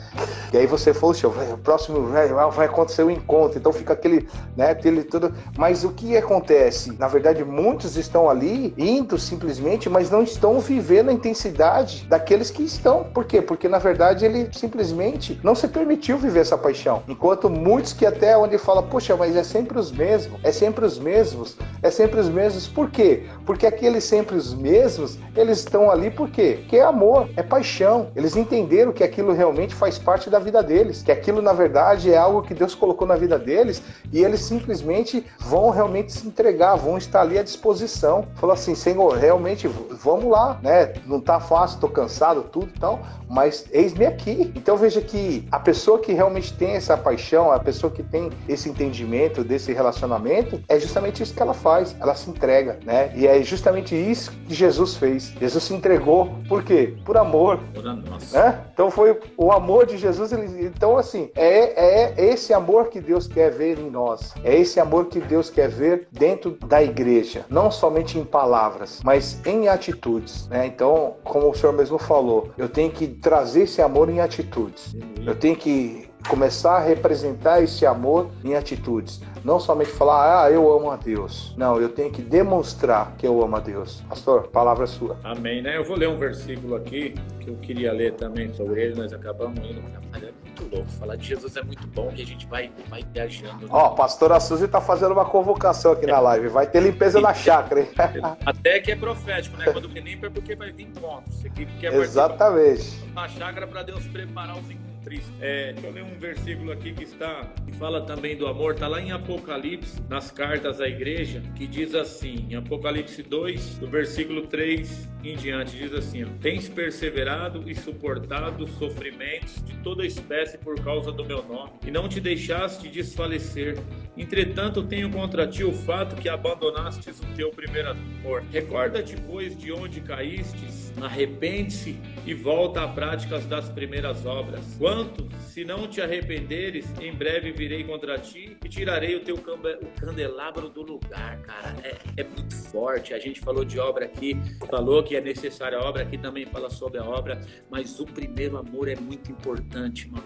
E aí você falou, o próximo vai acontecer o um encontro. Então fica aquele, né, aquele tudo. Mas o que acontece? Na verdade, muitos estão ali indo simplesmente, mas não estão vivendo a intensidade daqueles que estão. Por quê? Porque na verdade ele simplesmente não se permitiu viver essa paixão. Enquanto muitos que até onde fala, poxa, mas é sempre os mesmos, é sempre os mesmos, é sempre os mesmos. Por quê? Porque aqueles sempre os mesmos, eles estão ali por quê? Porque é amor, é paixão. Eles entenderam que aquilo realmente faz parte da vida deles, que aquilo na verdade é algo que Deus colocou na vida deles e eles simplesmente vão realmente se entregar, vão estar ali à disposição. Falou assim, Senhor, realmente vamos lá, né? Não tá fácil, tô cansado, tudo e tal, mas eis-me aqui. Então veja que a pessoa que realmente tem essa paixão, a pessoa que tem esse entendimento desse relacionamento, é justamente isso que ela faz. Ela se entrega, né? E é justamente isso que Jesus fez. Jesus se entregou por quê? Por amor. Por né? Então foi o amor de Jesus. Ele, então assim é, é esse amor que Deus quer ver em nós. É esse amor que Deus quer ver dentro da igreja, não somente em palavras, mas em atitudes. Né? Então, como o senhor mesmo falou, eu tenho que trazer esse amor em atitudes. Eu tenho que começar a representar esse amor em atitudes. Não somente falar, ah, eu amo a Deus. Não, eu tenho que demonstrar que eu amo a Deus. Pastor, palavra sua. Amém, né? Eu vou ler um versículo aqui que eu queria ler também sobre ele, nós acabamos indo. É muito louco. Falar de Jesus é muito bom que a gente vai, vai viajando. Né? Ó, né? pastora Suzy tá fazendo uma convocação aqui é. na live. Vai ter limpeza na chácara, hein? Até que é profético, né? Quando limpa é porque vai vir pontos. Você quer Exatamente. Na chácara para Deus preparar os encontros. É, deixa eu ler um versículo aqui que está que fala também do amor, está lá em Apocalipse, nas cartas à igreja, que diz assim, em Apocalipse 2, do versículo 3 em diante, diz assim: Tens perseverado e suportado os sofrimentos de toda espécie por causa do meu nome, e não te deixaste desfalecer. Entretanto, tenho contra ti o fato que abandonastes o teu primeiro amor. Recorda-te, pois, de onde caístes, arrepende-se e volta a práticas das primeiras obras. Quanto, se não te arrependeres, em breve virei contra ti e tirarei o teu o candelabro do lugar, cara. É, é muito forte. A gente falou de obra aqui, falou que é necessária a obra, aqui também fala sobre a obra, mas o primeiro amor é muito importante, mano.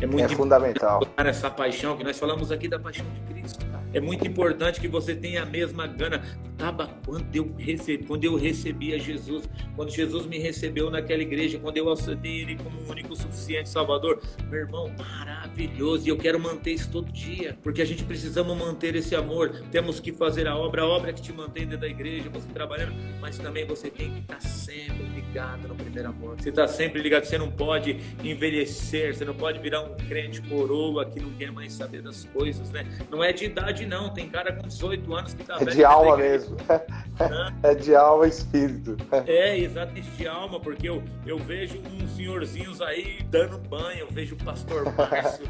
É muito é fundamental. Essa paixão que nós falamos aqui da paixão de Cristo. É muito importante que você tenha a mesma gana. Tava quando eu recebi, quando eu recebia Jesus, quando Jesus me recebeu naquela igreja, quando eu aceitei Ele como o único suficiente Salvador, meu irmão, maravilhoso. E eu quero manter isso todo dia, porque a gente precisamos manter esse amor. Temos que fazer a obra, a obra que te mantém dentro da igreja, você trabalhando, mas também você tem que estar sempre ligado no primeiro amor. Você está sempre ligado, você não pode envelhecer, você não pode virar um crente coroa que não quer mais saber das coisas, né? Não é de idade, não. Tem cara com 18 anos que tá É de alma mesmo. É de alma e espírito. É, exato, de alma, porque eu, eu vejo uns senhorzinhos aí dando banho, eu vejo o pastor Márcio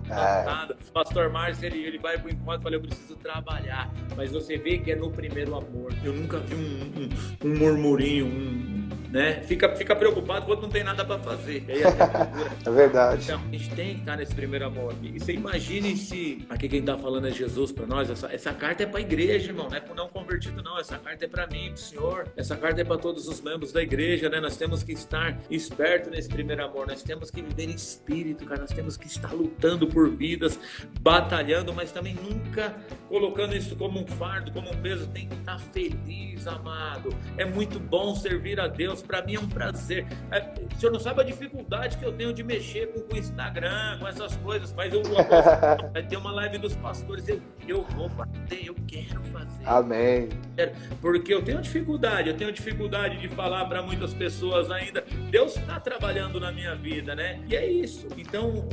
é. Pastor Márcio, ele, ele vai pro encontro e fala, eu preciso trabalhar. Mas você vê que é no primeiro amor. Eu nunca vi um, um, um murmurinho, um, né? Fica, fica preocupado quando não tem nada para fazer. é verdade. Então, a gente tem que estar nesse primeiro amor. E você imagine se. Aqui quem tá falando é Jesus para nós. Essa, essa carta é para a igreja, irmão. Não é para não convertido, não. Essa carta é para mim, pro Senhor. Essa carta é para todos os membros da igreja, né? Nós temos que estar esperto nesse primeiro amor. Nós temos que viver em espírito, cara. Nós temos que estar lutando por vidas, batalhando, mas também nunca colocando isso como um fardo, como um peso. Tem que estar feliz, amado. É muito bom servir a Deus para mim é um prazer. É, o senhor não sabe a dificuldade que eu tenho de mexer com o Instagram, com essas coisas, mas eu vai ter uma live dos pastores, eu, eu vou bater, eu quero fazer. Amém. Porque eu tenho dificuldade, eu tenho dificuldade de falar para muitas pessoas ainda. Deus está trabalhando na minha vida, né? E é isso. Então,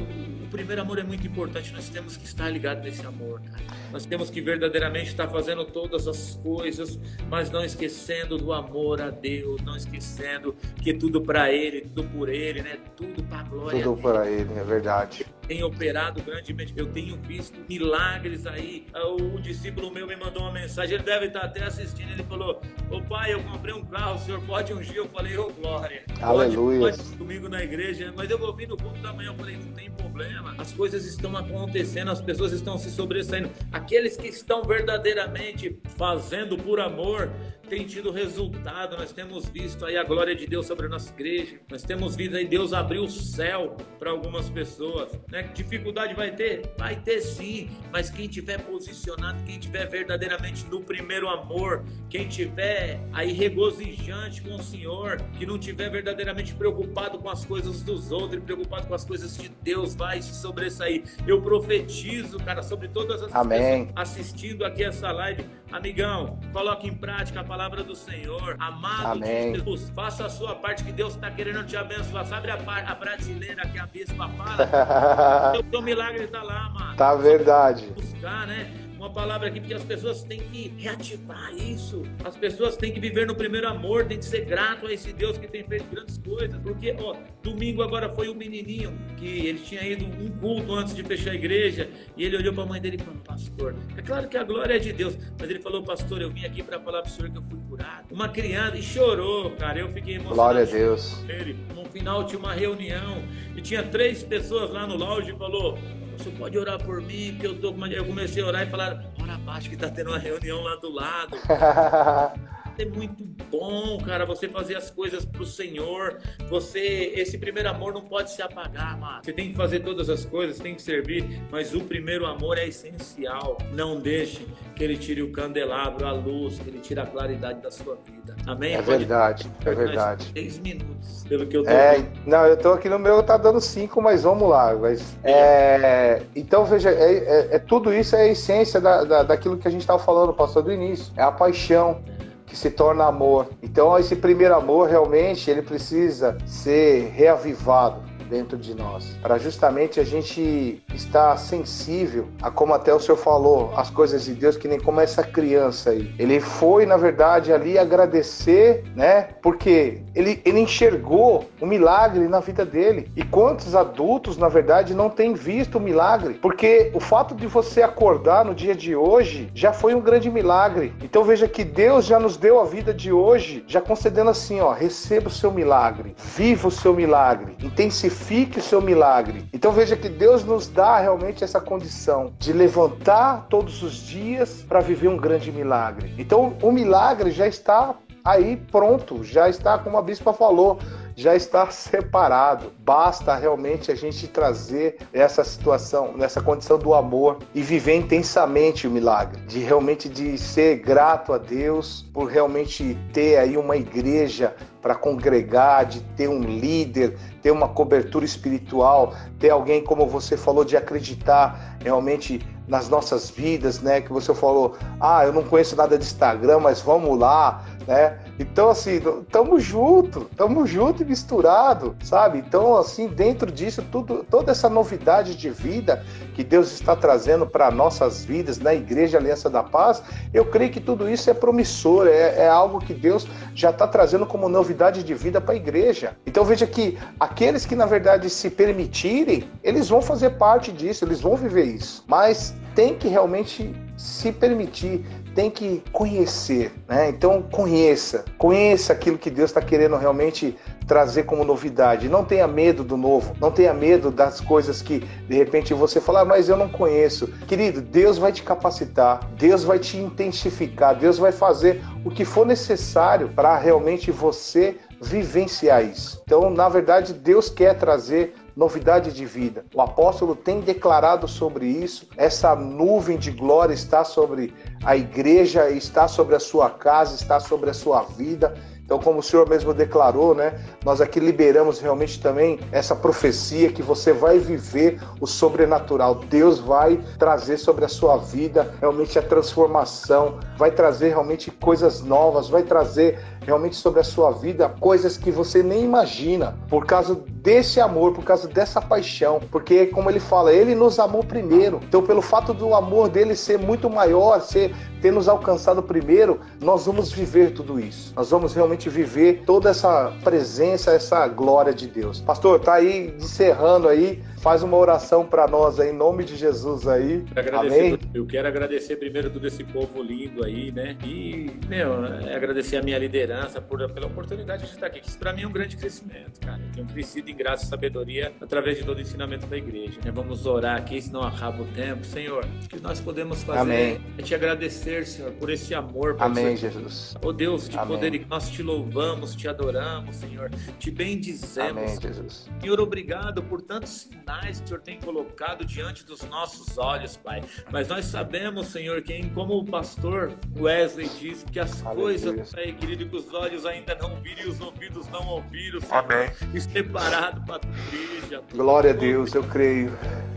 primeiro amor é muito importante, nós temos que estar ligados nesse amor, cara. Nós temos que verdadeiramente estar fazendo todas as coisas, mas não esquecendo do amor a Deus, não esquecendo que tudo para Ele, tudo por Ele, né? Tudo para a glória. Tudo para Ele, é verdade tem operado grandemente. Eu tenho visto milagres aí. Ah, o discípulo meu me mandou uma mensagem, ele deve estar até assistindo. Ele falou: Ô pai, eu comprei um carro, o senhor pode ungir? Eu falei: Ô glória. Aleluia. Pode, pode domingo na igreja, mas eu vou vir no culto da manhã. Eu falei: não tem problema. As coisas estão acontecendo, as pessoas estão se sobressaindo. Aqueles que estão verdadeiramente fazendo por amor tem tido resultado. Nós temos visto aí a glória de Deus sobre a nossa igreja. Nós temos visto aí Deus abrir o céu para algumas pessoas. Né? Dificuldade vai ter? Vai ter sim. Mas quem tiver posicionado, quem tiver verdadeiramente no primeiro amor, quem tiver aí regozijante com o Senhor, que não tiver verdadeiramente preocupado com as coisas dos outros, preocupado com as coisas de Deus, vai se sobressair. Eu profetizo, cara, sobre todas as Amém. pessoas assistindo aqui essa live. Amigão, coloque em prática a palavra do Senhor. Amado Amém. Jesus, faça a sua parte que Deus está querendo te abençoar. Sabe a, a prateleira que a bispa fala? o teu milagre está lá, amado. Tá verdade. Buscar, né? Uma palavra aqui, porque as pessoas têm que reativar isso. As pessoas têm que viver no primeiro amor, têm que ser grato a esse Deus que tem feito grandes coisas. Porque, ó, domingo agora foi um menininho que ele tinha ido um culto antes de fechar a igreja e ele olhou para a mãe dele e falou: Pastor, é claro que a glória é de Deus, mas ele falou: Pastor, eu vim aqui para falar para o senhor que eu fui curado. Uma criança e chorou, cara. Eu fiquei emocionado. Glória a Deus. Ele, no final tinha uma reunião e tinha três pessoas lá no lounge e falou: você pode orar por mim, que eu tô. Eu comecei a orar e falar, ora abaixo que tá tendo uma reunião lá do lado. é muito bom, cara, você fazer as coisas pro Senhor. Você, esse primeiro amor não pode se apagar, mano. Você tem que fazer todas as coisas, tem que servir, mas o primeiro amor é essencial. Não deixe que ele tire o candelabro, a luz, que ele tire a claridade da sua vida. Amém? É pode verdade, é verdade. Três minutos, pelo que eu tô é, Não, eu tô aqui no meu, tá dando cinco, mas vamos lá. Mas, é, então, veja, é, é, é, tudo isso é a essência da, da, daquilo que a gente estava falando, pastor, do início. É a paixão que se torna amor. Então esse primeiro amor realmente ele precisa ser reavivado dentro de nós, para justamente a gente estar sensível a como até o senhor falou, as coisas de Deus que nem como essa criança aí. Ele foi, na verdade, ali agradecer, né? Porque ele, ele enxergou o milagre na vida dele. E quantos adultos, na verdade, não têm visto o milagre? Porque o fato de você acordar no dia de hoje já foi um grande milagre. Então veja que Deus já nos deu a vida de hoje, já concedendo assim, ó, receba o seu milagre, viva o seu milagre, intensifique Fique o seu milagre. Então veja que Deus nos dá realmente essa condição de levantar todos os dias para viver um grande milagre. Então o milagre já está aí pronto, já está, como a bispa falou, já está separado. Basta realmente a gente trazer essa situação, nessa condição do amor e viver intensamente o milagre, de realmente de ser grato a Deus por realmente ter aí uma igreja para congregar, de ter um líder, ter uma cobertura espiritual, ter alguém, como você falou, de acreditar realmente nas nossas vidas, né? Que você falou, ah, eu não conheço nada de Instagram, mas vamos lá, né? Então, assim, tamo junto, tamo junto e misturado, sabe? Então, assim, dentro disso, tudo, toda essa novidade de vida que Deus está trazendo para nossas vidas na Igreja Aliança da Paz, eu creio que tudo isso é promissor, é, é algo que Deus já está trazendo como novidade de vida para a igreja. Então, veja que aqueles que, na verdade, se permitirem, eles vão fazer parte disso, eles vão viver isso. Mas tem que realmente se permitir, tem que conhecer, né? Então conheça, conheça aquilo que Deus está querendo realmente trazer como novidade. Não tenha medo do novo, não tenha medo das coisas que de repente você fala, ah, mas eu não conheço. Querido, Deus vai te capacitar, Deus vai te intensificar, Deus vai fazer o que for necessário para realmente você vivenciar isso. Então, na verdade, Deus quer trazer novidade de vida. O apóstolo tem declarado sobre isso. Essa nuvem de glória está sobre a igreja, está sobre a sua casa, está sobre a sua vida. Então, como o Senhor mesmo declarou, né, nós aqui liberamos realmente também essa profecia que você vai viver o sobrenatural. Deus vai trazer sobre a sua vida realmente a transformação, vai trazer realmente coisas novas, vai trazer realmente sobre a sua vida coisas que você nem imagina, por causa desse amor, por causa dessa paixão, porque como ele fala, ele nos amou primeiro. Então, pelo fato do amor dele ser muito maior, ser ter nos alcançado primeiro, nós vamos viver tudo isso. Nós vamos realmente viver toda essa presença, essa glória de Deus. Pastor, tá aí encerrando aí, faz uma oração para nós aí, em nome de Jesus aí. Amém. Eu quero agradecer primeiro todo esse povo lindo aí, né? E, meu, é agradecer a minha liderança por, pela oportunidade de estar aqui. Isso para mim é um grande crescimento, cara. Eu tenho crescido em graça e sabedoria através de todo o ensinamento da igreja. Né? Vamos orar aqui, senão acaba o tempo. Senhor, o que nós podemos fazer Amém. é te agradecer, Senhor, por esse amor. Por Amém, Jesus. Oh Deus, de Amém. poder, nós te louvamos, te adoramos, Senhor. Te bendizemos. Amém, Jesus. Senhor, obrigado por tantos sinais que o Senhor tem colocado diante dos nossos olhos, Pai. Mas nós sabemos, Senhor, que como o pastor Wesley disse, que as Aleluia. coisas, Pai querido, que os olhos ainda não viram e os ouvidos não ouviram, Senhor. Amém. E separado para a tua igreja. Glória a Deus, eu creio.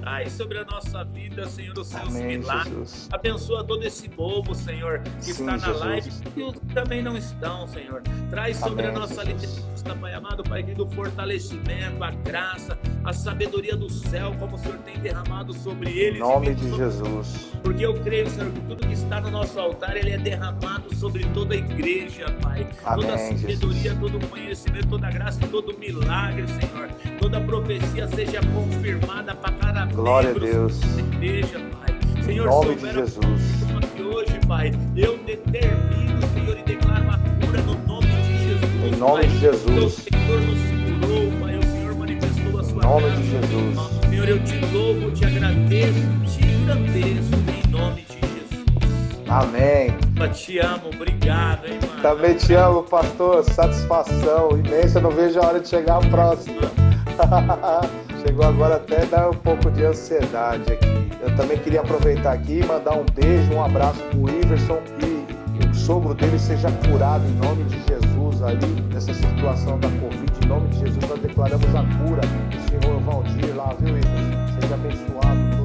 Ai, sobre a nossa vida, Senhor, os seus Amém, milagres. Jesus. Abençoa todo esse povo, Senhor, que Sim, está na Jesus. live e os que também não estão, Senhor. Traz sobre Amém, a nossa liderança, Pai amado, Pai querido, o fortalecimento, a graça, a sabedoria do céu, como o Senhor tem derramado sobre eles. Em nome de Jesus. Porque eu creio, Senhor, que tudo que está no nosso altar, ele é derramado sobre toda a igreja, Pai. Amém, toda a sabedoria, Jesus. todo o conhecimento, toda a graça e todo o milagre, Senhor. Toda a profecia seja confirmada para cada Glória a Deus. Igreja, Pai. Senhor, em nome de Jesus. Que hoje, Pai, eu determino, Senhor, e declaro a cura no nome de Jesus. Em nome pai. de Jesus. Senhor nome de Jesus. Senhor, eu te louvo, te agradeço, te agradeço em nome de Jesus. Amém. Eu te amo, obrigado, hein, mano. Também te amo, pastor. Satisfação imensa. Não vejo a hora de chegar a próxima. Chegou agora até dar um pouco de ansiedade aqui. Eu também queria aproveitar aqui e mandar um beijo, um abraço pro Iverson e que o sogro dele seja curado em nome de Jesus nessa situação da Covid. Em nome de Jesus, nós declaramos a cura do senhor Valdir lá, viu, Iverson? Seja abençoado